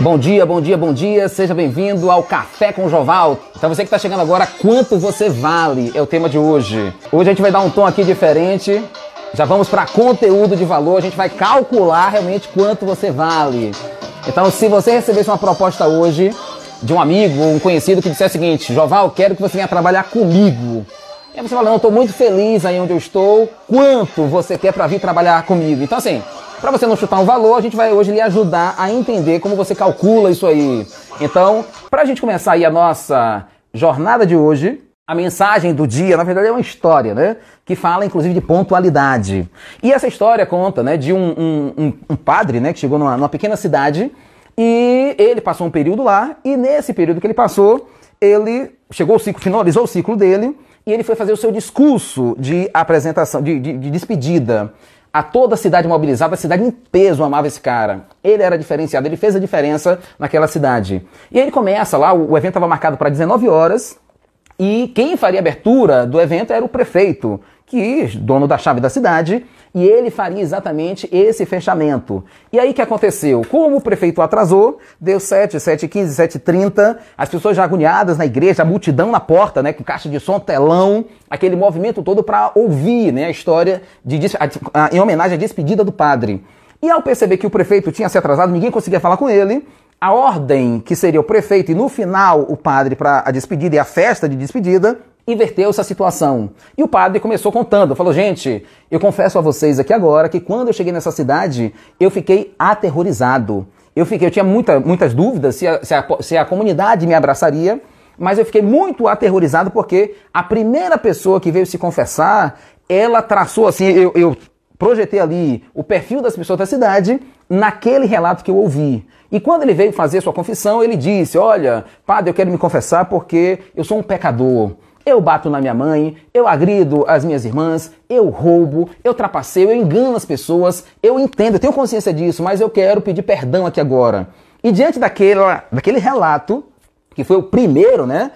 Bom dia, bom dia, bom dia. Seja bem-vindo ao Café com Joval. Então você que está chegando agora, quanto você vale é o tema de hoje. Hoje a gente vai dar um tom aqui diferente. Já vamos para conteúdo de valor. A gente vai calcular realmente quanto você vale. Então, se você recebesse uma proposta hoje de um amigo, um conhecido que dissesse o seguinte: Joval, quero que você venha trabalhar comigo. E aí você fala: Não, estou muito feliz aí onde eu estou. Quanto você quer para vir trabalhar comigo? Então, assim, para você não chutar um valor, a gente vai hoje lhe ajudar a entender como você calcula isso aí. Então, para a gente começar aí a nossa jornada de hoje, a mensagem do dia, na verdade, é uma história, né? Que fala, inclusive, de pontualidade. E essa história conta, né, de um, um, um padre, né, que chegou numa, numa pequena cidade e ele passou um período lá e nesse período que ele passou, ele chegou o ciclo, finalizou o ciclo dele e ele foi fazer o seu discurso de apresentação, de, de, de despedida a toda a cidade mobilizada, a cidade em peso amava esse cara. Ele era diferenciado, ele fez a diferença naquela cidade. E ele começa lá, o, evento estava marcado para 19 horas, e quem faria a abertura do evento era o prefeito, que dono da chave da cidade, e ele faria exatamente esse fechamento. E aí que aconteceu? Como o prefeito atrasou, deu 7, 7 15, 7 30, as pessoas já agoniadas na igreja, a multidão na porta, né, com caixa de som, telão, aquele movimento todo para ouvir, né, a história de a, a, em homenagem à despedida do padre. E ao perceber que o prefeito tinha se atrasado, ninguém conseguia falar com ele, a ordem que seria o prefeito e no final o padre para a despedida e a festa de despedida inverteu essa situação. E o padre começou contando, falou: "Gente, eu confesso a vocês aqui agora que quando eu cheguei nessa cidade, eu fiquei aterrorizado. Eu fiquei, eu tinha muita, muitas dúvidas se a, se, a, se a comunidade me abraçaria, mas eu fiquei muito aterrorizado porque a primeira pessoa que veio se confessar, ela traçou assim, eu, eu projetei ali o perfil das pessoas da cidade naquele relato que eu ouvi. E quando ele veio fazer sua confissão, ele disse: Olha, padre, eu quero me confessar porque eu sou um pecador. Eu bato na minha mãe, eu agrido as minhas irmãs, eu roubo, eu trapaceio, eu engano as pessoas, eu entendo, eu tenho consciência disso, mas eu quero pedir perdão aqui agora. E diante daquela, daquele relato, que foi o primeiro, né,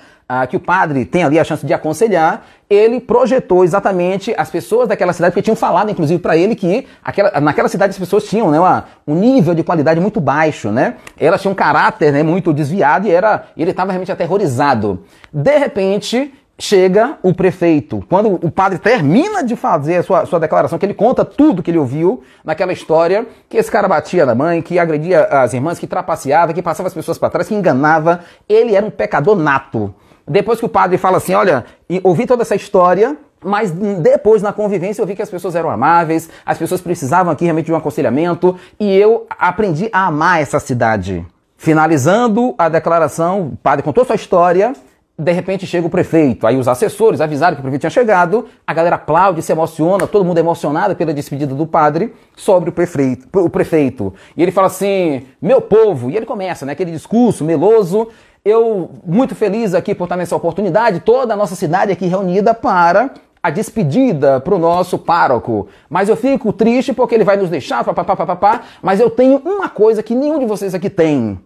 que o padre tem ali a chance de aconselhar, ele projetou exatamente as pessoas daquela cidade, porque tinham falado, inclusive, para ele que aquela, naquela cidade as pessoas tinham né, uma, um nível de qualidade muito baixo, né? Elas tinham um caráter né, muito desviado e era, ele estava realmente aterrorizado. De repente, chega o prefeito. Quando o padre termina de fazer a sua, sua declaração, que ele conta tudo que ele ouviu naquela história, que esse cara batia na mãe, que agredia as irmãs, que trapaceava, que passava as pessoas para trás, que enganava, ele era um pecador nato. Depois que o padre fala assim, olha, ouvi toda essa história, mas depois na convivência eu vi que as pessoas eram amáveis, as pessoas precisavam aqui realmente de um aconselhamento e eu aprendi a amar essa cidade. Finalizando a declaração, o padre contou sua história, de repente chega o prefeito, aí os assessores avisaram que o prefeito tinha chegado, a galera aplaude, se emociona, todo mundo emocionado pela despedida do padre sobre o prefeito, o prefeito. E ele fala assim: "Meu povo", e ele começa, né, aquele discurso meloso, eu muito feliz aqui por estar nessa oportunidade, toda a nossa cidade aqui reunida para a despedida para o nosso pároco. Mas eu fico triste porque ele vai nos deixar, papapá, mas eu tenho uma coisa que nenhum de vocês aqui tem.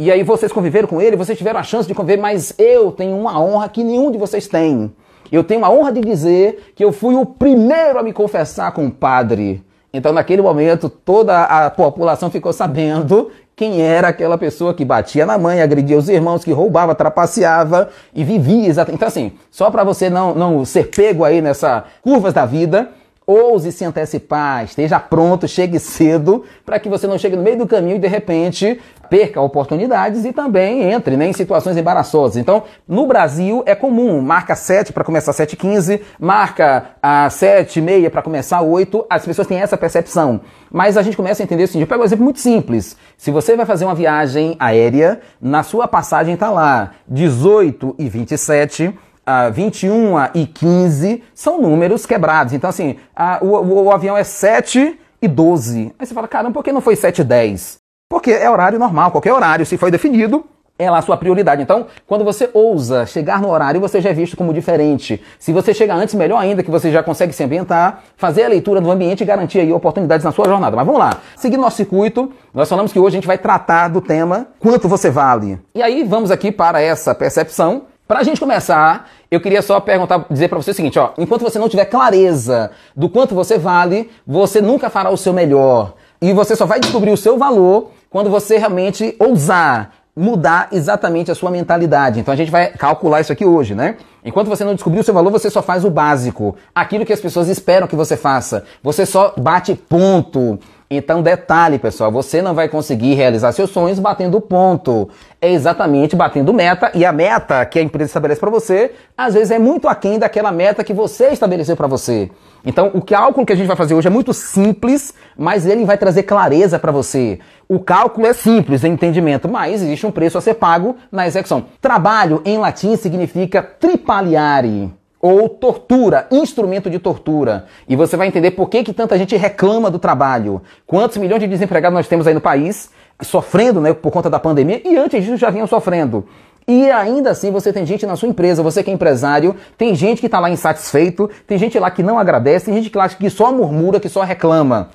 E aí vocês conviveram com ele, vocês tiveram a chance de conviver, mas eu tenho uma honra que nenhum de vocês tem. Eu tenho a honra de dizer que eu fui o primeiro a me confessar com o padre. Então, naquele momento, toda a população ficou sabendo quem era aquela pessoa que batia na mãe, agredia os irmãos, que roubava, trapaceava e vivia exatamente. Então, assim, só para você não, não ser pego aí nessa curvas da vida, ouse se antecipar, esteja pronto, chegue cedo, para que você não chegue no meio do caminho e de repente perca oportunidades e também entre né, em situações embaraçosas. Então, no Brasil é comum, marca 7 para começar 7h15, marca a 7 meia para começar 8, as pessoas têm essa percepção. Mas a gente começa a entender o seguinte, eu pego um exemplo muito simples. Se você vai fazer uma viagem aérea, na sua passagem está lá 18 e 27, uh, 21 e 15 são números quebrados. Então, assim, o, o, o, avião é 7 e 12. Aí você fala, caramba, por que não foi 7 e 10? Porque é horário normal, qualquer horário, se foi definido, é lá a sua prioridade. Então, quando você ousa chegar no horário, você já é visto como diferente. Se você chega antes, melhor ainda, que você já consegue se ambientar, fazer a leitura do ambiente e garantir aí oportunidades na sua jornada. Mas vamos lá. Seguindo nosso circuito, nós falamos que hoje a gente vai tratar do tema quanto você vale. E aí vamos aqui para essa percepção para a gente começar, eu queria só perguntar, dizer para você o seguinte, ó, enquanto você não tiver clareza do quanto você vale, você nunca fará o seu melhor. E você só vai descobrir o seu valor quando você realmente ousar mudar exatamente a sua mentalidade. Então a gente vai calcular isso aqui hoje, né? Enquanto você não descobrir o seu valor, você só faz o básico, aquilo que as pessoas esperam que você faça. Você só bate ponto. Então, detalhe, pessoal, você não vai conseguir realizar seus sonhos batendo ponto. É exatamente batendo meta, e a meta que a empresa estabelece para você, às vezes é muito aquém daquela meta que você estabeleceu para você. Então, o cálculo que a gente vai fazer hoje é muito simples, mas ele vai trazer clareza para você. O cálculo é simples em entendimento, mas existe um preço a ser pago na execução. Trabalho em latim significa tripaliare ou tortura, instrumento de tortura. E você vai entender por que, que tanta gente reclama do trabalho. Quantos milhões de desempregados nós temos aí no país, sofrendo né, por conta da pandemia, e antes disso já vinham sofrendo. E ainda assim você tem gente na sua empresa, você que é empresário, tem gente que está lá insatisfeito, tem gente lá que não agradece, tem gente lá que só murmura, que só reclama.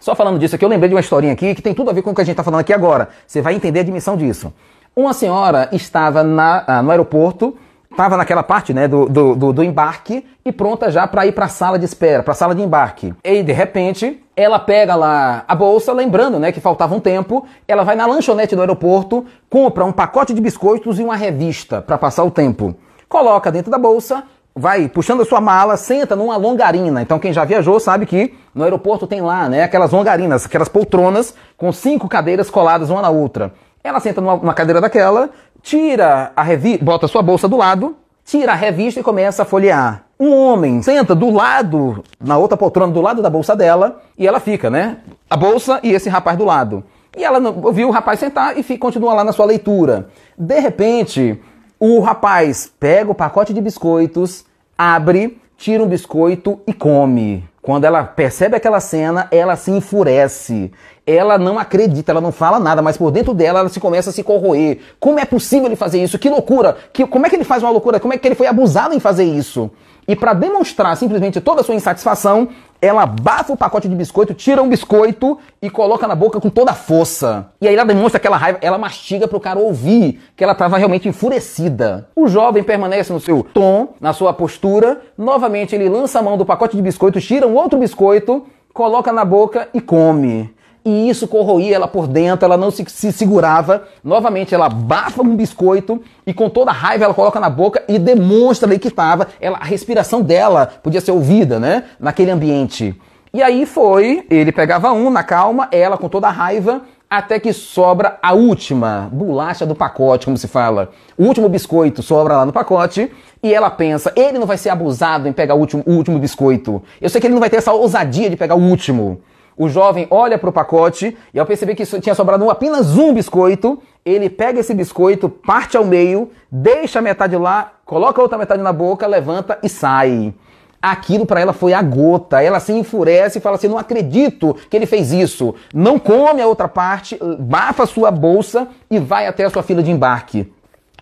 Só falando disso aqui, eu lembrei de uma historinha aqui que tem tudo a ver com o que a gente está falando aqui agora. Você vai entender a dimensão disso. Uma senhora estava na, ah, no aeroporto estava naquela parte né, do, do, do, do, embarque e pronta já para ir para a sala de espera, para a sala de embarque. E de repente ela pega lá a bolsa, lembrando né, que faltava um tempo, ela vai na lanchonete do aeroporto, compra um pacote de biscoitos e uma revista para passar o tempo. Coloca dentro da bolsa, vai puxando a sua mala, senta numa longarina. Então quem já viajou sabe que no aeroporto tem lá né, aquelas longarinas, aquelas poltronas com cinco cadeiras coladas uma na outra. Ela senta numa, numa cadeira daquela, tira a revista, bota sua bolsa do lado, tira a revista e começa a folhear. Um homem senta do lado, na outra poltrona, do lado da bolsa dela, e ela fica, né? A bolsa e esse rapaz do lado. E ela viu o rapaz sentar e fica, continua lá na sua leitura. De repente, o rapaz pega o pacote de biscoitos, abre, tira um biscoito e come. Quando ela percebe aquela cena, ela se enfurece. Ela não acredita, ela não fala nada, mas por dentro dela ela se começa a se corroer. Como é possível ele fazer isso? Que loucura! Que, como é que ele faz uma loucura? Como é que ele foi abusado em fazer isso? E para demonstrar simplesmente toda a sua insatisfação, ela bafa o pacote de biscoito, tira um biscoito e coloca na boca com toda a força. E aí ela demonstra aquela raiva, ela mastiga para o cara ouvir que ela estava realmente enfurecida. O jovem permanece no seu tom, na sua postura. Novamente ele lança a mão do pacote de biscoito, tira um outro biscoito, coloca na boca e come e isso corroía ela por dentro, ela não se, se, segurava. Novamente, ela bafa um biscoito e com toda a raiva ela coloca na boca e demonstra ali que estava. A respiração dela podia ser ouvida, né? Naquele ambiente. E aí foi, ele pegava um na calma, ela com toda a raiva, até que sobra a última bolacha do pacote, como se fala. O último biscoito sobra lá no pacote e ela pensa, ele não vai ser abusado em pegar o último, o último biscoito. Eu sei que ele não vai ter essa ousadia de pegar o último. O jovem olha para o pacote e ao perceber que tinha sobrado apenas um biscoito, ele pega esse biscoito, parte ao meio, deixa a metade lá, coloca a outra metade na boca, levanta e sai. Aquilo para ela foi a gota. Ela se enfurece e fala assim: não acredito que ele fez isso. Não come a outra parte, bafa sua bolsa e vai até a sua fila de embarque.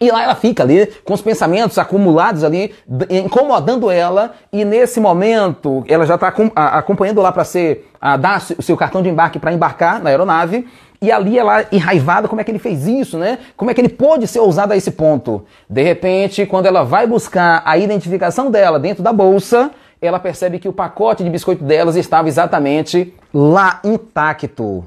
E lá ela fica ali com os pensamentos acumulados ali, incomodando ela, e nesse momento ela já está acompanhando lá para ser a, dar o seu cartão de embarque para embarcar na aeronave. E ali ela enraivada, como é que ele fez isso, né? Como é que ele pôde ser ousado a esse ponto? De repente, quando ela vai buscar a identificação dela dentro da bolsa, ela percebe que o pacote de biscoito delas estava exatamente lá intacto.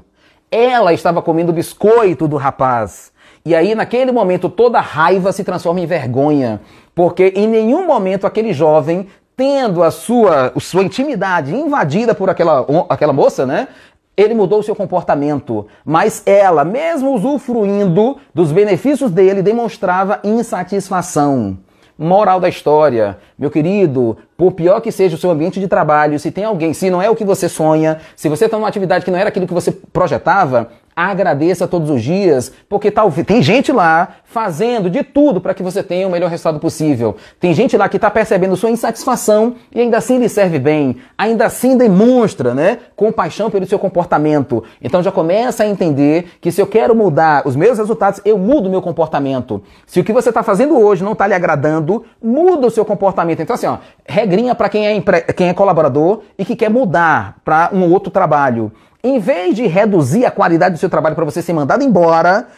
Ela estava comendo o biscoito do rapaz. E aí, naquele momento, toda raiva se transforma em vergonha, porque em nenhum momento aquele jovem, tendo a sua, a sua intimidade invadida por aquela, aquela moça, né? Ele mudou o seu comportamento, mas ela, mesmo usufruindo dos benefícios dele, demonstrava insatisfação. Moral da história, meu querido, por pior que seja o seu ambiente de trabalho, se tem alguém, se não é o que você sonha, se você está numa atividade que não era aquilo que você projetava, agradeça todos os dias, porque talvez tem gente lá fazendo de tudo para que você tenha o melhor resultado possível. Tem gente lá que está percebendo sua insatisfação e ainda assim lhe serve bem, ainda assim demonstra, né, compaixão pelo seu comportamento. Então já começa a entender que se eu quero mudar os meus resultados, eu mudo meu comportamento. Se o que você está fazendo hoje não está lhe agradando, muda o seu comportamento. Então assim, ó, regrinha para quem é quem é colaborador e que quer mudar para um outro trabalho. Em vez de reduzir a qualidade do seu trabalho para você ser mandado embora,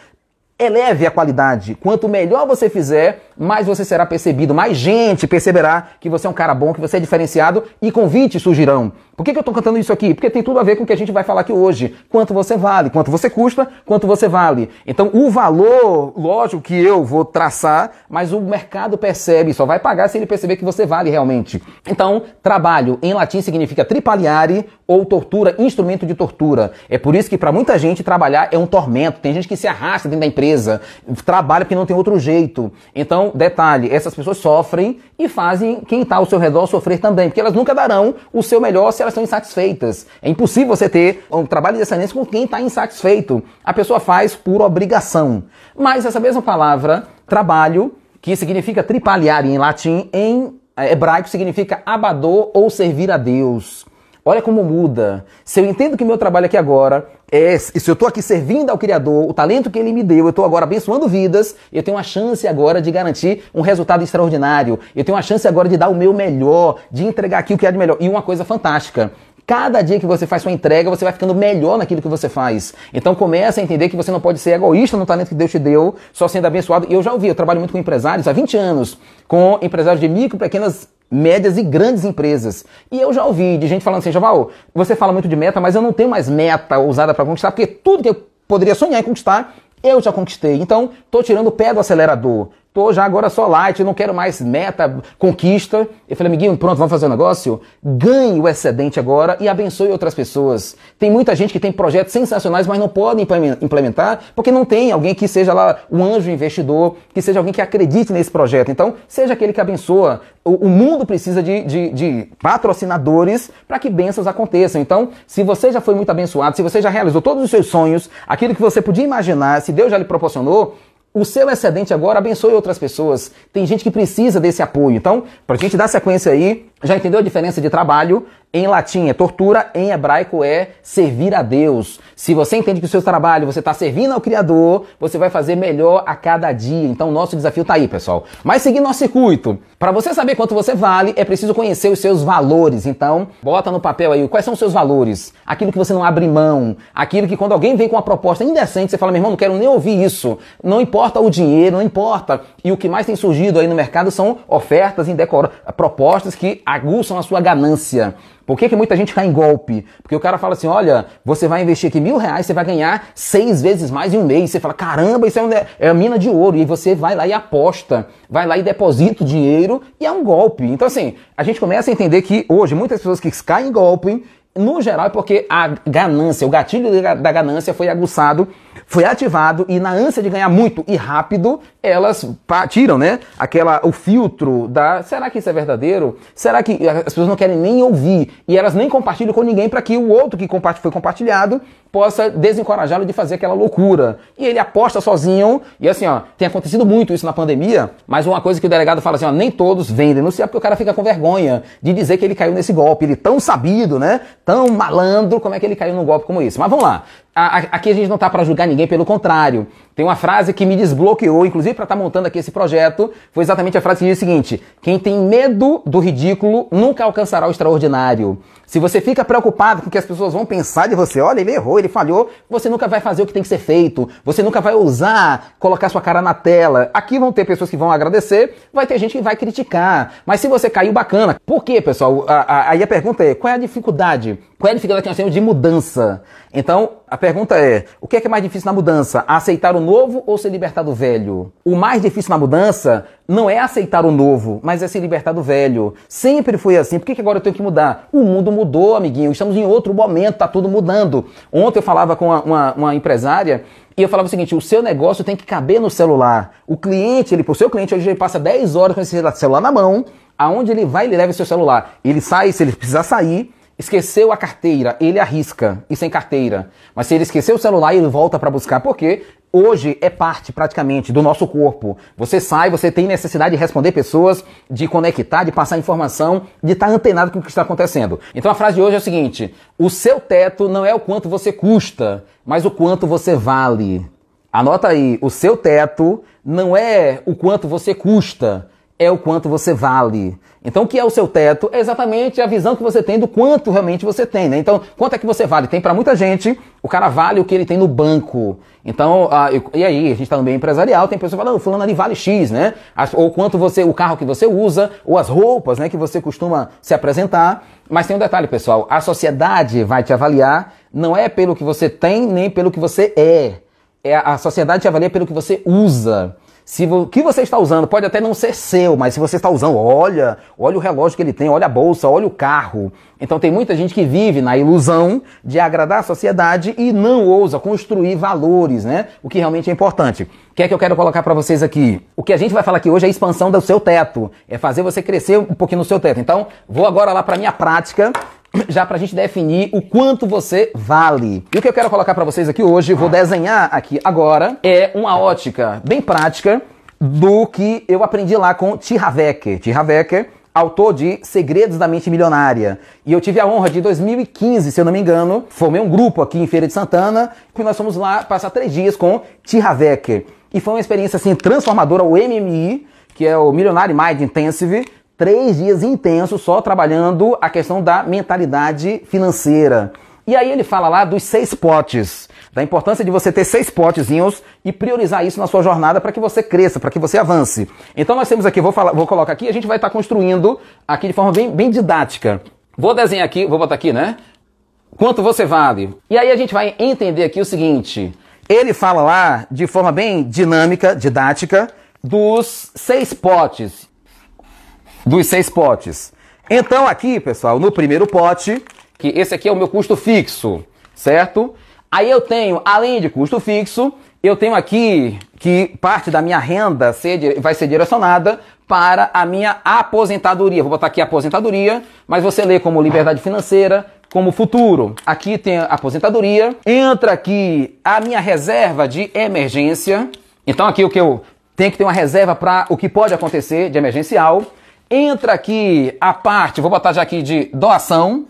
eleve a qualidade. Quanto melhor você fizer, mais você será percebido, mais gente perceberá que você é um cara bom, que você é diferenciado e convites surgirão. Por que, que eu estou cantando isso aqui? Porque tem tudo a ver com o que a gente vai falar aqui hoje. Quanto você vale, quanto você custa, quanto você vale. Então, o valor, lógico que eu vou traçar, mas o mercado percebe, só vai pagar se ele perceber que você vale realmente. Então, trabalho em latim significa tripaliare ou tortura, instrumento de tortura. É por isso que para muita gente trabalhar é um tormento. Tem gente que se arrasta dentro da empresa, trabalha porque não tem outro jeito. Então, detalhe, essas pessoas sofrem e fazem quem está ao seu redor sofrer também, porque elas nunca darão o seu melhor se elas estão insatisfeitas. É impossível você ter um trabalho de excelência com quem está insatisfeito. A pessoa faz por obrigação. Mas essa mesma palavra, trabalho, que significa tripaliar em latim, em hebraico significa abador ou servir a Deus. Olha como muda. Se eu entendo que meu trabalho aqui agora é, se eu estou aqui servindo ao Criador, o talento que Ele me deu, eu estou agora abençoando vidas, eu tenho uma chance agora de garantir um resultado extraordinário. Eu tenho uma chance agora de dar o meu melhor, de entregar aqui o que há de melhor. E uma coisa fantástica. Cada dia que você faz sua entrega, você vai ficando melhor naquilo que você faz. Então comece a entender que você não pode ser egoísta no talento que Deus te deu, só sendo abençoado. E eu já ouvi, eu trabalho muito com empresários há 20 anos, com empresários de micro, pequenas médias e grandes empresas. E eu já ouvi de gente falando assim, Javal, você fala muito de meta, mas eu não tenho mais meta ousada para conquistar, porque tudo que eu poderia sonhar em conquistar, eu já conquistei. Então, tô tirando o pé do acelerador tô já agora só light, não quero mais meta, conquista. Eu falei, amiguinho, pronto, vamos fazer um negócio? Ganhe o excedente agora e abençoe outras pessoas. Tem muita gente que tem projetos sensacionais, mas não pode implementar porque não tem alguém que seja lá um anjo investidor, que seja alguém que acredite nesse projeto. Então, seja aquele que abençoa. O, o mundo precisa de, de, de patrocinadores para que bênçãos aconteçam. Então, se você já foi muito abençoado, se você já realizou todos os seus sonhos, aquilo que você podia imaginar, se Deus já lhe proporcionou, o seu excedente agora abençoe outras pessoas. Tem gente que precisa desse apoio. Então, para a gente dar sequência aí, já entendeu a diferença de trabalho? Em latim é tortura, em hebraico é servir a Deus. Se você entende que o seu trabalho você está servindo ao Criador, você vai fazer melhor a cada dia. Então, nosso desafio está aí, pessoal. Mas seguir nosso circuito. Para você saber quanto você vale, é preciso conhecer os seus valores. Então, bota no papel aí quais são os seus valores. Aquilo que você não abre mão. Aquilo que quando alguém vem com uma proposta indecente, você fala, meu irmão, não quero nem ouvir isso. Não importa o dinheiro, não importa. E o que mais tem surgido aí no mercado são ofertas indecoradas, propostas que aguçam a sua ganância. Por que, que muita gente cai em golpe? Porque o cara fala assim: olha, você vai investir aqui mil reais, você vai ganhar seis vezes mais em um mês. Você fala: caramba, isso é, um, é mina de ouro. E você vai lá e aposta, vai lá e deposita o dinheiro e é um golpe. Então, assim, a gente começa a entender que hoje muitas pessoas que caem em golpe no geral é porque a ganância, o gatilho da ganância foi aguçado, foi ativado e na ânsia de ganhar muito e rápido, elas tiram, né? Aquela o filtro da, será que isso é verdadeiro? Será que as pessoas não querem nem ouvir e elas nem compartilham com ninguém para que o outro que foi compartilhado possa desencorajá-lo de fazer aquela loucura. E ele aposta sozinho, e assim, ó, tem acontecido muito isso na pandemia, mas uma coisa que o delegado fala assim, ó, nem todos vêm denunciar porque o cara fica com vergonha de dizer que ele caiu nesse golpe. Ele tão sabido, né? Tão malandro, como é que ele caiu num golpe como esse? Mas vamos lá. Aqui a gente não está para julgar ninguém, pelo contrário. Tem uma frase que me desbloqueou, inclusive para estar tá montando aqui esse projeto, foi exatamente a frase que diz o seguinte: quem tem medo do ridículo nunca alcançará o extraordinário. Se você fica preocupado com o que as pessoas vão pensar de você, olha, ele errou, ele falhou, você nunca vai fazer o que tem que ser feito, você nunca vai ousar colocar sua cara na tela. Aqui vão ter pessoas que vão agradecer, vai ter gente que vai criticar. Mas se você caiu bacana, por quê, pessoal? Aí a pergunta é: qual é a dificuldade? Qual é a dificuldade que nós temos de mudança? Então, a pergunta é: o que é, que é mais difícil na mudança? Aceitar o novo ou se libertar do velho? O mais difícil na mudança não é aceitar o novo, mas é se libertar do velho. Sempre foi assim. Por que, que agora eu tenho que mudar? O mundo mudou, amiguinho. Estamos em outro momento, tá tudo mudando. Ontem eu falava com uma, uma, uma empresária e eu falava o seguinte: o seu negócio tem que caber no celular. O cliente, ele, o seu cliente hoje ele passa 10 horas com esse celular na mão. Aonde ele vai, ele leva o seu celular. Ele sai, se ele precisar sair, Esqueceu a carteira, ele arrisca e sem carteira. Mas se ele esqueceu o celular, ele volta para buscar, porque hoje é parte praticamente do nosso corpo. Você sai, você tem necessidade de responder pessoas, de conectar, de passar informação, de estar antenado com o que está acontecendo. Então a frase de hoje é o seguinte: o seu teto não é o quanto você custa, mas o quanto você vale. Anota aí, o seu teto não é o quanto você custa, é o quanto você vale. Então, o que é o seu teto? É exatamente a visão que você tem do quanto realmente você tem, né? Então, quanto é que você vale? Tem para muita gente, o cara vale o que ele tem no banco. Então, ah, e aí, a gente está no meio empresarial, tem pessoas falando, fulano ali vale X, né? Ou quanto você, o carro que você usa, ou as roupas, né, que você costuma se apresentar. Mas tem um detalhe, pessoal, a sociedade vai te avaliar não é pelo que você tem, nem pelo que você é. é a sociedade te avalia pelo que você usa. Se o que você está usando pode até não ser seu, mas se você está usando, olha, olha o relógio que ele tem, olha a bolsa, olha o carro. Então tem muita gente que vive na ilusão de agradar a sociedade e não ousa construir valores, né? O que realmente é importante. O que é que eu quero colocar para vocês aqui? O que a gente vai falar aqui hoje é a expansão do seu teto, é fazer você crescer um pouquinho no seu teto. Então, vou agora lá para minha prática já para a gente definir o quanto você vale. E o que eu quero colocar para vocês aqui hoje, vou desenhar aqui agora, é uma ótica bem prática do que eu aprendi lá com T. Havecker. T. Havecker, autor de Segredos da Mente Milionária. E eu tive a honra de, em 2015, se eu não me engano, formei um grupo aqui em Feira de Santana, que nós fomos lá passar três dias com T. Havecker. E foi uma experiência assim transformadora, o MMI, que é o Millionaire Mind Intensive, três dias intensos só trabalhando a questão da mentalidade financeira. E aí ele fala lá dos seis potes, da importância de você ter seis potezinhos e priorizar isso na sua jornada para que você cresça, para que você avance. Então nós temos aqui, vou, falar, vou colocar aqui, a gente vai estar tá construindo aqui de forma bem, bem didática. Vou desenhar aqui, vou botar aqui, né? Quanto você vale? E aí a gente vai entender aqui o seguinte. Ele fala lá de forma bem dinâmica, didática, dos seis potes dos seis potes. Então aqui, pessoal, no primeiro pote, que esse aqui é o meu custo fixo, certo? Aí eu tenho, além de custo fixo, eu tenho aqui que parte da minha renda vai ser direcionada para a minha aposentadoria. Vou botar aqui aposentadoria, mas você lê como liberdade financeira, como futuro. Aqui tem a aposentadoria. Entra aqui a minha reserva de emergência. Então aqui o que eu tenho que ter uma reserva para o que pode acontecer de emergencial. Entra aqui a parte, vou botar já aqui de doação.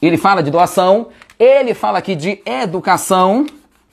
Ele fala de doação. Ele fala aqui de educação.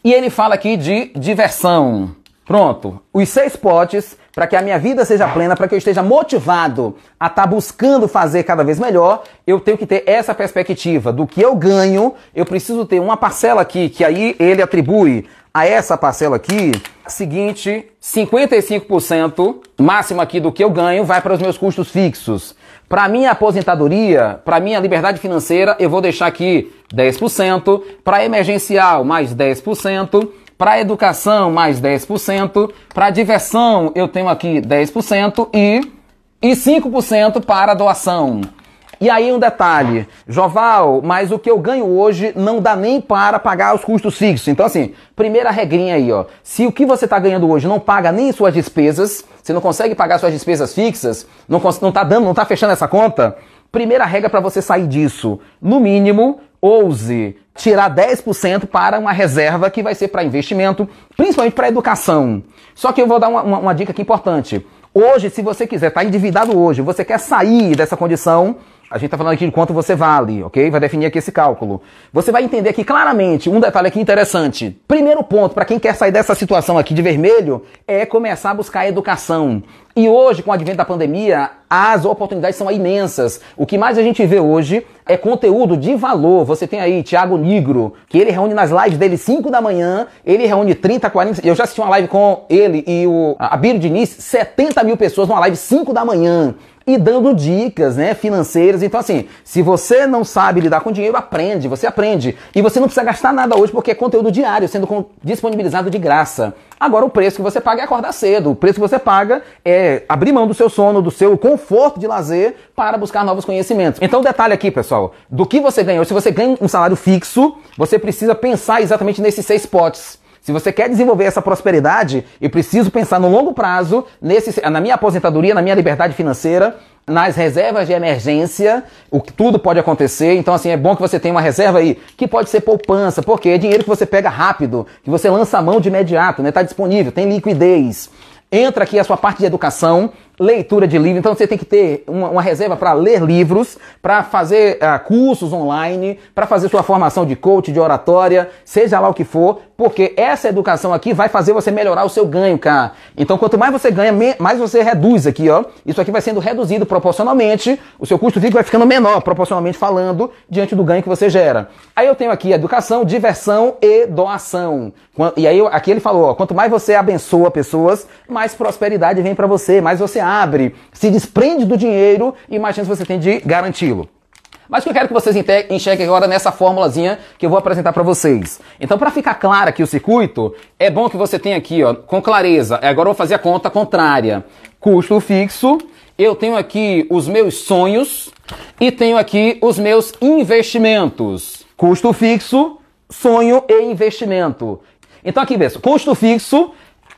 E ele fala aqui de diversão. Pronto. Os seis potes para que a minha vida seja plena, para que eu esteja motivado a estar tá buscando fazer cada vez melhor, eu tenho que ter essa perspectiva do que eu ganho, eu preciso ter uma parcela aqui que aí ele atribui a essa parcela aqui, seguinte, 55% máximo aqui do que eu ganho vai para os meus custos fixos. Para minha aposentadoria, para minha liberdade financeira, eu vou deixar aqui 10%, para emergencial mais 10%, para educação mais 10%, para diversão eu tenho aqui 10% e e 5% para doação. E aí um detalhe, Joval, mas o que eu ganho hoje não dá nem para pagar os custos fixos. Então assim, primeira regrinha aí, ó. Se o que você está ganhando hoje não paga nem suas despesas, você não consegue pagar suas despesas fixas, não, não tá dando, não tá fechando essa conta, primeira regra para você sair disso, no mínimo, ouse tirar 10% para uma reserva que vai ser para investimento, principalmente para educação. Só que eu vou dar uma, uma, uma dica aqui importante. Hoje, se você quiser estar tá endividado hoje, você quer sair dessa condição, a gente está falando aqui de quanto você vale, ok? Vai definir aqui esse cálculo. Você vai entender aqui claramente um detalhe aqui interessante. Primeiro ponto, para quem quer sair dessa situação aqui de vermelho, é começar a buscar educação. E hoje, com o advento da pandemia, as oportunidades são imensas. O que mais a gente vê hoje é conteúdo de valor. Você tem aí Thiago Nigro, que ele reúne nas lives dele 5 da manhã, ele reúne 30, 40. Eu já assisti uma live com ele e o Abílio Diniz, 70 mil pessoas numa live 5 da manhã e dando dicas, né, financeiras. Então, assim, se você não sabe lidar com dinheiro, aprende, você aprende. E você não precisa gastar nada hoje porque é conteúdo diário, sendo disponibilizado de graça. Agora, o preço que você paga é acordar cedo. O preço que você paga é abrir mão do seu sono, do seu conforto de lazer para buscar novos conhecimentos. Então, detalhe aqui, pessoal, do que você ganhou. Se você ganha um salário fixo, você precisa pensar exatamente nesses seis potes. Se você quer desenvolver essa prosperidade, eu preciso pensar no longo prazo, nesse, na minha aposentadoria, na minha liberdade financeira, nas reservas de emergência, o que tudo pode acontecer. Então, assim, é bom que você tenha uma reserva aí, que pode ser poupança, porque é dinheiro que você pega rápido, que você lança a mão de imediato, né? Tá disponível, tem liquidez. Entra aqui a sua parte de educação. Leitura de livro. Então você tem que ter uma, uma reserva para ler livros, para fazer uh, cursos online, para fazer sua formação de coach, de oratória, seja lá o que for, porque essa educação aqui vai fazer você melhorar o seu ganho, cara. Então quanto mais você ganha, mais você reduz aqui, ó. Isso aqui vai sendo reduzido proporcionalmente, o seu custo fixo vai ficando menor, proporcionalmente falando, diante do ganho que você gera. Aí eu tenho aqui educação, diversão e doação. E aí aqui ele falou, ó, quanto mais você abençoa pessoas, mais prosperidade vem para você, mais você se desprende do dinheiro e mais chance você tem de garanti-lo. Mas o que eu quero que vocês enxerguem agora nessa formulazinha que eu vou apresentar para vocês. Então, para ficar claro aqui o circuito, é bom que você tenha aqui, ó, com clareza. Agora eu vou fazer a conta contrária. Custo fixo, eu tenho aqui os meus sonhos e tenho aqui os meus investimentos. Custo fixo, sonho e investimento. Então aqui, pessoal, custo fixo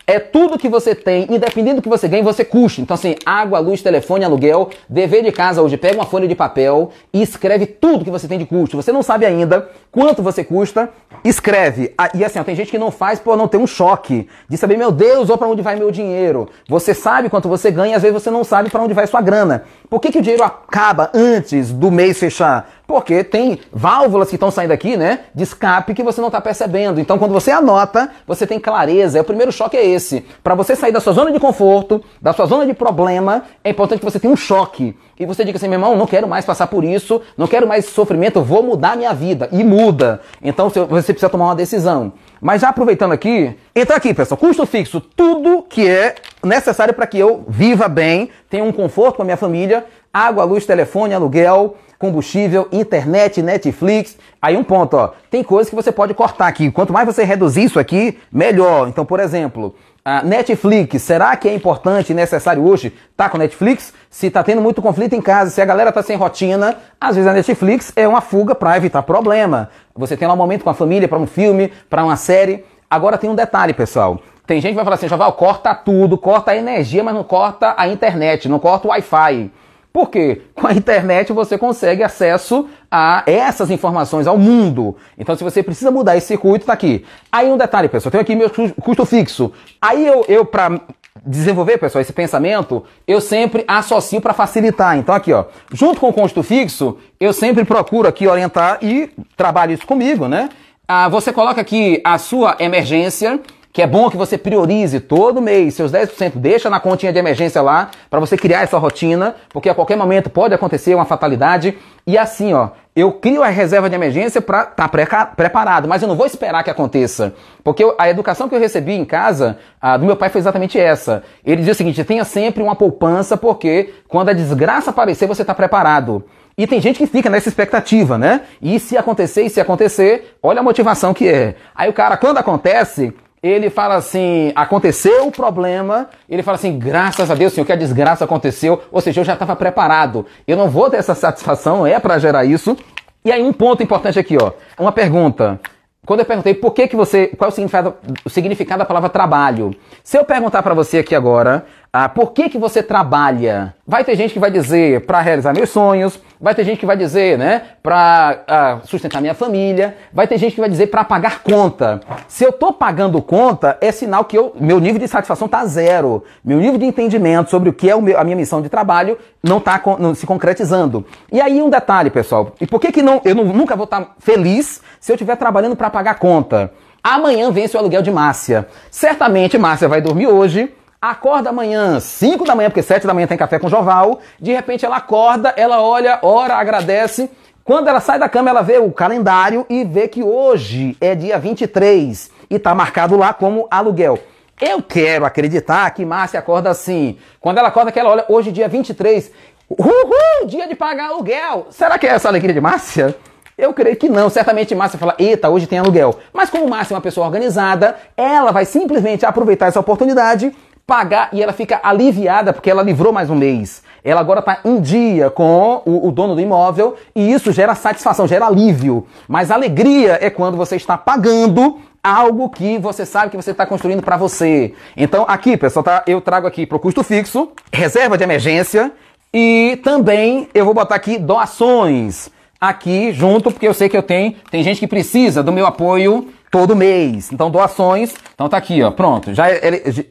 é tudo que você tem, independente do que você ganhe, você custa. Então, assim, água, luz, telefone, aluguel, dever de casa hoje, pega uma folha de papel e escreve tudo que você tem de custo. Você não sabe ainda quanto você custa, escreve. Ah, e assim, ó, tem gente que não faz por não ter um choque de saber, meu Deus, ou para onde vai meu dinheiro. Você sabe quanto você ganha, às vezes você não sabe para onde vai sua grana. Por que, que o dinheiro acaba antes do mês fechar? Porque tem válvulas que estão saindo aqui, né, de escape que você não está percebendo. Então, quando você anota, você tem clareza. É o primeiro choque é esse. Para você sair da sua zona de conforto, da sua zona de problema, é importante que você tenha um choque. E você diga assim, meu irmão, não quero mais passar por isso, não quero mais sofrimento, vou mudar minha vida. E muda. Então, você precisa tomar uma decisão. Mas já aproveitando aqui, entra aqui, pessoal, custo fixo, tudo que é necessário para que eu viva bem, tenha um conforto com a minha família, água, luz, telefone, aluguel, combustível, internet, Netflix. Aí um ponto, ó. Tem coisas que você pode cortar aqui. Quanto mais você reduzir isso aqui, melhor. Então, por exemplo, a Netflix, será que é importante e necessário hoje tá com Netflix? Se está tendo muito conflito em casa, se a galera está sem rotina, às vezes a Netflix é uma fuga para evitar problema. Você tem lá um momento com a família para um filme, para uma série. Agora tem um detalhe, pessoal. Tem gente que vai falar assim, Javal, corta tudo, corta a energia, mas não corta a internet, não corta o Wi-Fi. Por quê? Com a internet você consegue acesso a essas informações ao mundo. Então, se você precisa mudar esse circuito, tá aqui. Aí um detalhe, pessoal, eu tenho aqui meu custo fixo. Aí eu, eu para desenvolver, pessoal, esse pensamento, eu sempre associo para facilitar. Então, aqui, ó, junto com o custo fixo, eu sempre procuro aqui orientar e trabalho isso comigo, né? Ah, você coloca aqui a sua emergência, que é bom que você priorize todo mês seus 10%, deixa na continha de emergência lá para você criar essa rotina, porque a qualquer momento pode acontecer uma fatalidade. E assim, ó, eu crio a reserva de emergência para estar tá preparado, mas eu não vou esperar que aconteça. Porque a educação que eu recebi em casa do meu pai foi exatamente essa. Ele dizia o seguinte: tenha sempre uma poupança, porque quando a desgraça aparecer, você está preparado. E tem gente que fica nessa expectativa, né? E se acontecer, e se acontecer, olha a motivação que é. Aí o cara, quando acontece, ele fala assim: aconteceu o problema, ele fala assim: graças a Deus, Senhor, que a desgraça aconteceu, ou seja, eu já estava preparado, eu não vou ter essa satisfação, é para gerar isso. E aí, um ponto importante aqui, ó, uma pergunta. Quando eu perguntei por que, que você. Qual é o significado, o significado da palavra trabalho? Se eu perguntar para você aqui agora, ah, por que, que você trabalha? Vai ter gente que vai dizer para realizar meus sonhos, vai ter gente que vai dizer, né, para ah, sustentar minha família, vai ter gente que vai dizer para pagar conta. Se eu tô pagando conta, é sinal que eu, meu nível de satisfação tá zero. Meu nível de entendimento sobre o que é meu, a minha missão de trabalho não tá não, se concretizando. E aí um detalhe, pessoal. E por que, que não, eu não, nunca vou estar tá feliz se eu estiver trabalhando para pagar conta. Amanhã vence o aluguel de Márcia. Certamente Márcia vai dormir hoje, acorda amanhã, 5 da manhã, porque 7 da manhã tem café com Joval. De repente ela acorda, ela olha, ora, agradece. Quando ela sai da cama, ela vê o calendário e vê que hoje é dia 23 e está marcado lá como aluguel. Eu quero acreditar que Márcia acorda assim. Quando ela acorda, que ela olha, hoje dia 23, uhul, dia de pagar aluguel. Será que é essa alegria de Márcia? Eu creio que não. Certamente Márcia fala, eita, hoje tem aluguel. Mas como Márcia é uma pessoa organizada, ela vai simplesmente aproveitar essa oportunidade, pagar e ela fica aliviada porque ela livrou mais um mês. Ela agora está em dia com o, o, dono do imóvel e isso gera satisfação, gera alívio. Mas alegria é quando você está pagando algo que você sabe que você está construindo para você. Então aqui, pessoal, tá, eu trago aqui para o custo fixo, reserva de emergência e também eu vou botar aqui doações aqui junto, porque eu sei que eu tenho, tem gente que precisa do meu apoio todo mês. Então, doações. Então tá aqui, ó. Pronto. Já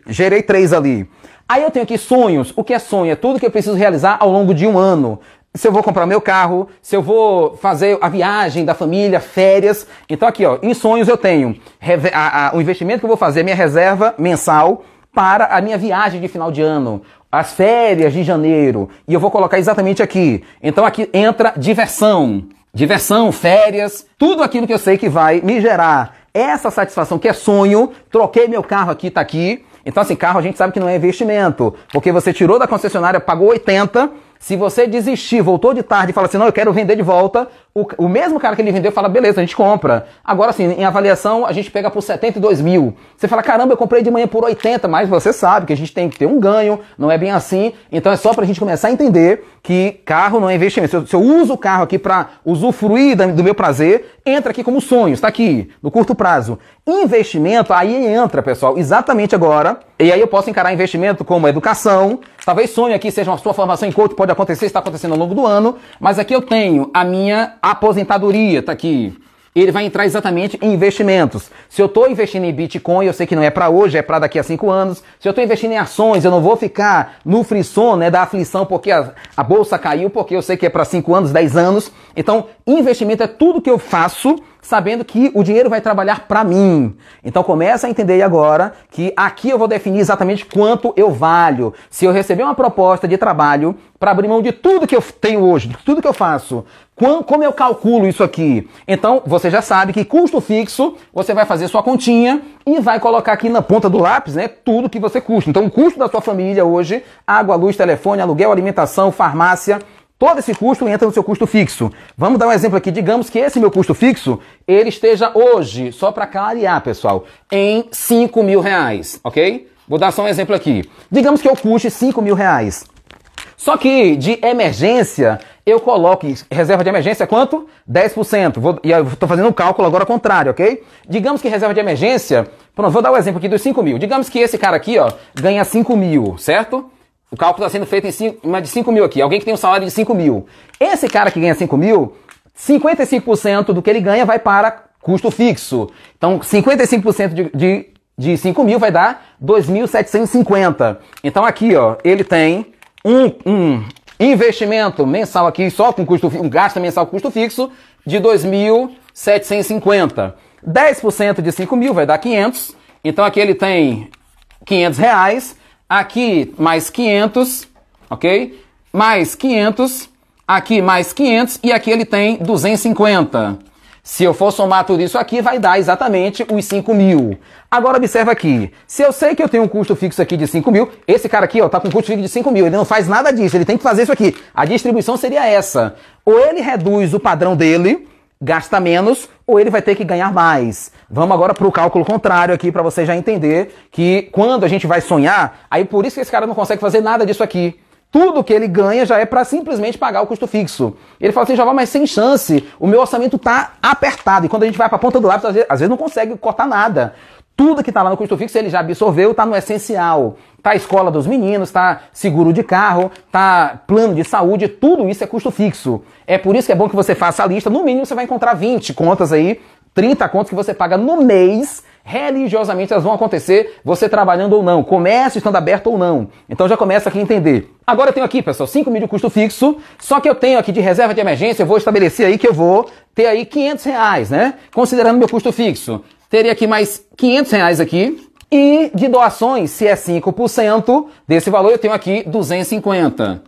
gerei três ali. Aí eu tenho aqui sonhos. O que é sonho? É tudo que eu preciso realizar ao longo de um ano se eu vou comprar meu carro, se eu vou fazer a viagem da família, férias. Então aqui, ó, em sonhos eu tenho a, a, o investimento que eu vou fazer, minha reserva mensal para a minha viagem de final de ano, as férias de janeiro. E eu vou colocar exatamente aqui. Então aqui entra diversão. Diversão, férias, tudo aquilo que eu sei que vai me gerar essa satisfação que é sonho. Troquei meu carro aqui, tá aqui. Então assim, carro a gente sabe que não é investimento, porque você tirou da concessionária, pagou 80, se você desistir, voltou de tarde e fala assim, não, eu quero vender de volta, o, o mesmo cara que ele vendeu fala, beleza, a gente compra. Agora, assim, em avaliação, a gente pega por 72 mil. Você fala, caramba, eu comprei de manhã por 80, mas você sabe que a gente tem que ter um ganho, não é bem assim. Então é só pra gente começar a entender que carro não é investimento. Se eu, se eu uso o carro aqui para usufruir do meu prazer, entra aqui como sonho, está aqui, no curto prazo. Investimento, aí entra, pessoal, exatamente agora. E aí eu posso encarar investimento como educação. Talvez sonho aqui seja uma sua formação em coach, pode acontecer, está acontecendo ao longo do ano. Mas aqui eu tenho a minha aposentadoria, está aqui ele vai entrar exatamente em investimentos. Se eu estou investindo em Bitcoin, eu sei que não é para hoje, é para daqui a cinco anos. Se eu estou investindo em ações, eu não vou ficar no frisson, né, da aflição porque a, a bolsa caiu, porque eu sei que é para cinco anos, dez anos. Então, investimento é tudo que eu faço sabendo que o dinheiro vai trabalhar para mim. Então começa a entender agora que aqui eu vou definir exatamente quanto eu valho. Se eu receber uma proposta de trabalho para abrir mão de tudo que eu tenho hoje, de tudo que eu faço, como eu calculo isso aqui? Então, você já sabe que custo fixo, você vai fazer sua continha e vai colocar aqui na ponta do lápis, né, tudo que você custa. Então, o custo da sua família hoje, água, luz, telefone, aluguel, alimentação, farmácia, todo esse custo entra no seu custo fixo. Vamos dar um exemplo aqui. Digamos que esse meu custo fixo, ele esteja hoje, só para clarear, pessoal, em 5 mil reais, ok? Vou dar só um exemplo aqui. Digamos que eu custe 5 mil reais. Só que de emergência, eu coloco reserva de emergência quanto? 10%. Vou, e eu estou fazendo um cálculo agora contrário, ok? Digamos que reserva de emergência, pronto, vou dar o um exemplo aqui dos 5 mil. Digamos que esse cara aqui, ó, ganha 5 mil, certo? O cálculo está sendo feito em mais de 5 mil aqui. Alguém que tem um salário de 5 mil. Esse cara que ganha 5 mil, 55% do que ele ganha vai para custo fixo. Então, 55% de, de, de 5 mil vai dar 2.750. Então, aqui, ó, ele tem um, um investimento mensal aqui, só com custo um gasto mensal com custo fixo, de 2.750. 10% de 5 mil vai dar 500. Então aqui ele tem 500 reais. Aqui mais 500, ok? Mais 500. Aqui mais 500. E aqui ele tem 250. Se eu for somar tudo isso aqui, vai dar exatamente os 5 mil. Agora observa aqui. Se eu sei que eu tenho um custo fixo aqui de 5 mil, esse cara aqui ó, tá com custo fixo de 5 mil. Ele não faz nada disso, ele tem que fazer isso aqui. A distribuição seria essa. Ou ele reduz o padrão dele, gasta menos, ou ele vai ter que ganhar mais. Vamos agora para o cálculo contrário aqui para você já entender que quando a gente vai sonhar, aí por isso que esse cara não consegue fazer nada disso aqui. Tudo que ele ganha já é para simplesmente pagar o custo fixo. Ele fala assim, já vai, mas sem chance, o meu orçamento tá apertado. E quando a gente vai para a ponta do lápis, às vezes, às vezes não consegue cortar nada. Tudo que está lá no custo fixo ele já absorveu, está no essencial. Tá a escola dos meninos, tá seguro de carro, tá plano de saúde, tudo isso é custo fixo. É por isso que é bom que você faça a lista. No mínimo você vai encontrar 20 contas aí, 30 contas que você paga no mês religiosamente elas vão acontecer, você trabalhando ou não, comércio estando aberto ou não. Então já começa aqui a entender. Agora eu tenho aqui, pessoal, 5 mil de custo fixo, só que eu tenho aqui de reserva de emergência, eu vou estabelecer aí que eu vou ter aí 500 reais, né? Considerando meu custo fixo. Teria aqui mais 500 reais aqui. E de doações, se é 5% desse valor, eu tenho aqui 250.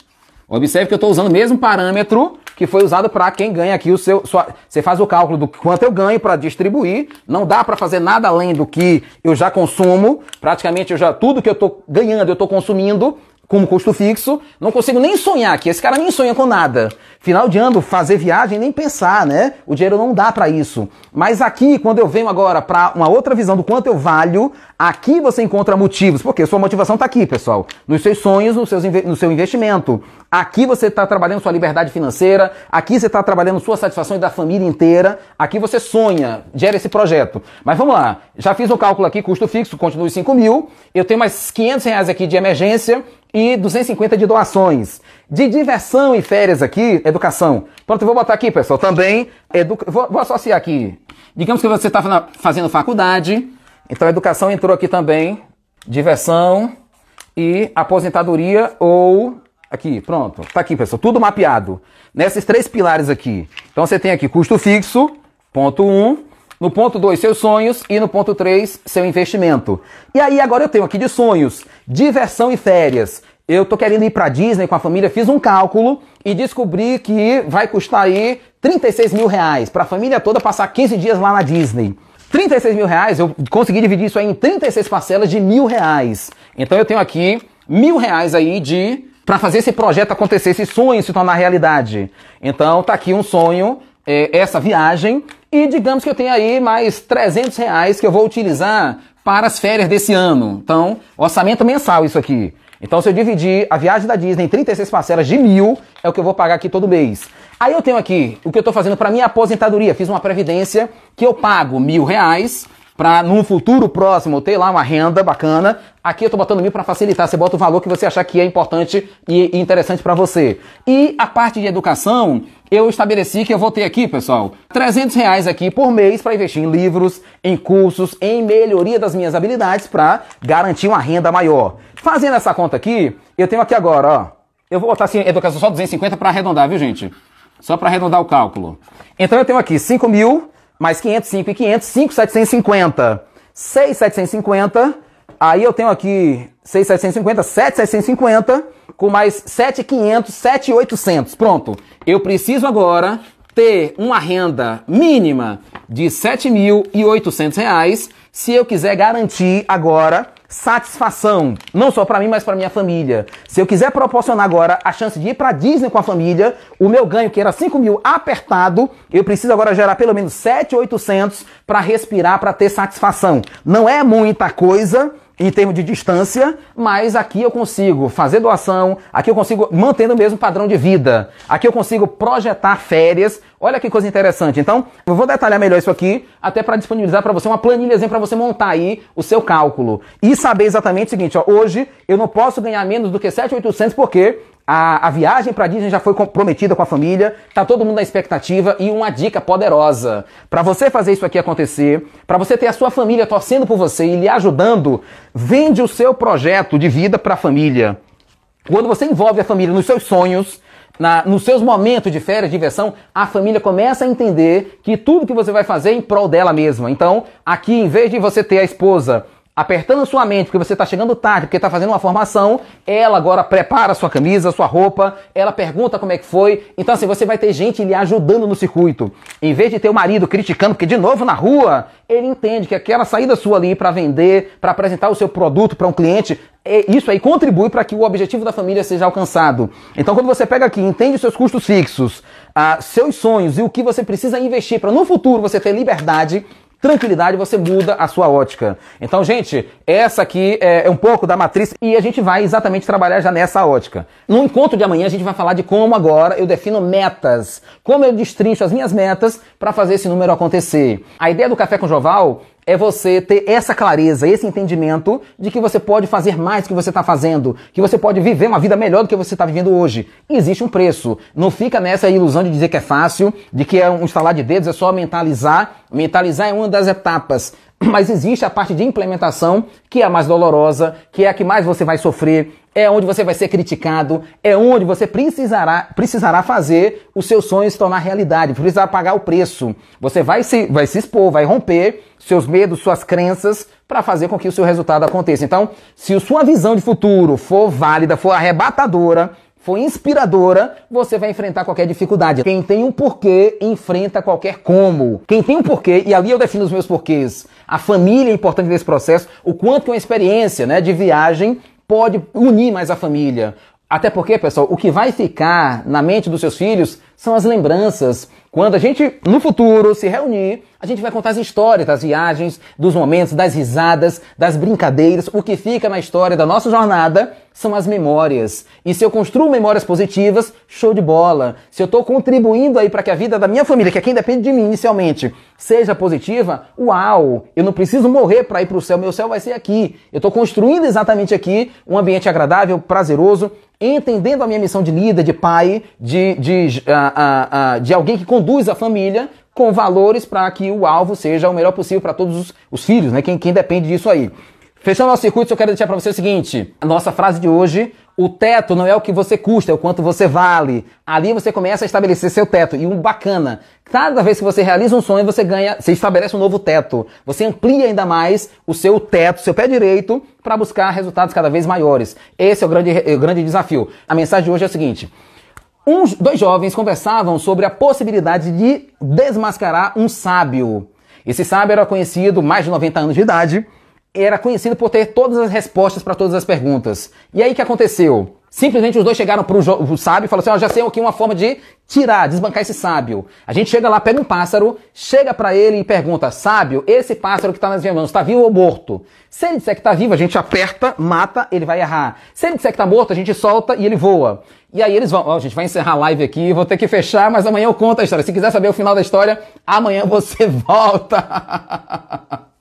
Observe que eu estou usando o mesmo parâmetro que foi usado para quem ganha aqui o seu. Sua, você faz o cálculo do quanto eu ganho para distribuir. Não dá para fazer nada além do que eu já consumo. Praticamente eu já tudo que eu estou ganhando eu estou consumindo como custo fixo. Não consigo nem sonhar que esse cara nem sonha com nada. Final de ano, fazer viagem, nem pensar, né? O dinheiro não dá para isso. Mas aqui, quando eu venho agora para uma outra visão do quanto eu valho, aqui você encontra motivos. Porque sua motivação está aqui, pessoal. Nos seus sonhos, no, seus, no seu investimento. Aqui você está trabalhando sua liberdade financeira. Aqui você está trabalhando sua satisfação e da família inteira. Aqui você sonha, gera esse projeto. Mas vamos lá. Já fiz o cálculo aqui, custo fixo, continua 5 mil. Eu tenho mais 500 reais aqui de emergência e 250 de doações. De diversão e férias aqui, educação. Pronto, eu vou botar aqui, pessoal, também. Educa... Vou, vou associar aqui. Digamos que você está fazendo faculdade, então educação entrou aqui também. Diversão e aposentadoria ou aqui, pronto. Tá aqui, pessoal, tudo mapeado. Nesses três pilares aqui. Então você tem aqui custo fixo, ponto 1, um, no ponto 2, seus sonhos e no ponto 3, seu investimento. E aí agora eu tenho aqui de sonhos, diversão e férias. Eu tô querendo ir para Disney com a família, fiz um cálculo e descobri que vai custar aí 36 mil reais para a família toda passar 15 dias lá na Disney. 36 mil reais, eu consegui dividir isso aí em 36 parcelas de mil reais. Então eu tenho aqui mil reais aí de para fazer esse projeto acontecer, esse sonho se tornar realidade. Então tá aqui um sonho, é, essa viagem e digamos que eu tenho aí mais 300 reais que eu vou utilizar para as férias desse ano. Então orçamento mensal isso aqui. Então, se eu dividir a viagem da Disney em 36 parcelas de mil, é o que eu vou pagar aqui todo mês. Aí eu tenho aqui o que eu estou fazendo para minha aposentadoria. Fiz uma previdência que eu pago mil reais para num futuro próximo ter lá uma renda bacana. Aqui eu estou botando mil para facilitar. Você bota o valor que você achar que é importante e interessante para você. E a parte de educação, eu estabeleci que eu vou ter aqui, pessoal, 300 reais aqui por mês para investir em livros, em cursos, em melhoria das minhas habilidades para garantir uma renda maior. Fazendo essa conta aqui, eu tenho aqui agora, ó. Eu vou botar assim, educação só 250 para arredondar, viu, gente? Só para arredondar o cálculo. Então eu tenho aqui 5 mil mais 500, 5 e 500, 5,750. 6,750. Aí eu tenho aqui 6,750, 7,750 com mais 7,500, 7,800. Pronto. Eu preciso agora ter uma renda mínima de 7.800 reais se eu quiser garantir agora satisfação, não só para mim, mas para minha família. Se eu quiser proporcionar agora a chance de ir para Disney com a família, o meu ganho, que era 5 mil apertado, eu preciso agora gerar pelo menos 7,800 para respirar, para ter satisfação. Não é muita coisa, em termos de distância, mas aqui eu consigo fazer doação, aqui eu consigo mantendo o mesmo padrão de vida, aqui eu consigo projetar férias. Olha que coisa interessante. Então, eu vou detalhar melhor isso aqui, até para disponibilizar para você uma planilhazinha para você montar aí o seu cálculo e saber exatamente o seguinte, ó, hoje eu não posso ganhar menos do que 7.800 porque a, a viagem para Disney já foi comprometida com a família, tá todo mundo na expectativa e uma dica poderosa para você fazer isso aqui acontecer, para você ter a sua família torcendo por você e lhe ajudando, vende o seu projeto de vida para a família. Quando você envolve a família nos seus sonhos, na, nos seus momentos de férias, de diversão, a família começa a entender que tudo que você vai fazer é em prol dela mesma. Então, aqui, em vez de você ter a esposa apertando sua mente porque você está chegando tarde, porque está fazendo uma formação, ela agora prepara sua camisa, sua roupa, ela pergunta como é que foi. Então, assim, você vai ter gente lhe ajudando no circuito. Em vez de ter o marido criticando, porque de novo na rua, ele entende que aquela saída sua ali para vender, para apresentar o seu produto para um cliente, é, isso aí contribui para que o objetivo da família seja alcançado. Então, quando você pega aqui, entende os seus custos fixos, ah, seus sonhos e o que você precisa investir para no futuro você ter liberdade, tranquilidade, você muda a sua ótica. Então, gente, essa aqui é, é um pouco da matriz e a gente vai exatamente trabalhar já nessa ótica. No encontro de amanhã, a gente vai falar de como agora eu defino metas, como eu destrincho as minhas metas para fazer esse número acontecer. A ideia do Café com Joval é você ter essa clareza, esse entendimento de que você pode fazer mais do que você está fazendo, que você pode viver uma vida melhor do que você está vivendo hoje. existe um preço. Não fica nessa ilusão de dizer que é fácil, de que é um instalar de dedos, é só mentalizar. Mentalizar é uma das etapas. Mas existe a parte de implementação, que é a mais dolorosa, que é a que mais você vai sofrer, é onde você vai ser criticado, é onde você precisará, precisará fazer os seus sonhos se tornar realidade, precisará pagar o preço. Você vai se, vai se expor, vai romper seus medos, suas crenças, para fazer com que o seu resultado aconteça. Então, se a sua visão de futuro for válida, for arrebatadora, for inspiradora, você vai enfrentar qualquer dificuldade. Quem tem um porquê, enfrenta qualquer como. Quem tem um porquê, e ali eu defino os meus porquês. A família é importante nesse processo, o quanto que uma experiência né, de viagem pode unir mais a família. Até porque, pessoal, o que vai ficar na mente dos seus filhos são as lembranças. Quando a gente, no futuro, se reunir, a gente vai contar as histórias das viagens, dos momentos, das risadas, das brincadeiras. O que fica na história da nossa jornada são as memórias. E se eu construo memórias positivas, show de bola. Se eu estou contribuindo aí para que a vida da minha família, que é quem depende de mim inicialmente, seja positiva, uau! Eu não preciso morrer para ir para o céu, meu céu vai ser aqui. Eu estou construindo exatamente aqui um ambiente agradável, prazeroso, entendendo a minha missão de líder, de pai, de, de, uh, uh, uh, de alguém que conduz a família com valores para que o alvo seja o melhor possível para todos os, os, filhos, né? Quem, quem depende disso aí. Fechando nosso circuito, eu quero deixar para você o seguinte: a nossa frase de hoje o teto não é o que você custa, é o quanto você vale. Ali você começa a estabelecer seu teto. E um bacana, cada vez que você realiza um sonho, você ganha, você estabelece um novo teto. Você amplia ainda mais o seu teto, seu pé direito, para buscar resultados cada vez maiores. Esse é o grande, é o grande desafio. A mensagem de hoje é a seguinte. Uns, dois jovens conversavam sobre a possibilidade de desmascarar um sábio. Esse sábio era conhecido, mais de 90 anos de idade, era conhecido por ter todas as respostas para todas as perguntas. E aí o que aconteceu? Simplesmente os dois chegaram para o sábio e falaram assim: ó, oh, já sei aqui uma forma de tirar, desbancar esse sábio. A gente chega lá, pega um pássaro, chega para ele e pergunta: sábio, esse pássaro que está nas minhas mãos, está vivo ou morto? Se ele disser que está vivo, a gente aperta, mata, ele vai errar. Se ele disser que está morto, a gente solta e ele voa. E aí eles vão, ó, oh, a gente vai encerrar a live aqui, vou ter que fechar, mas amanhã eu conto a história. Se quiser saber o final da história, amanhã você volta.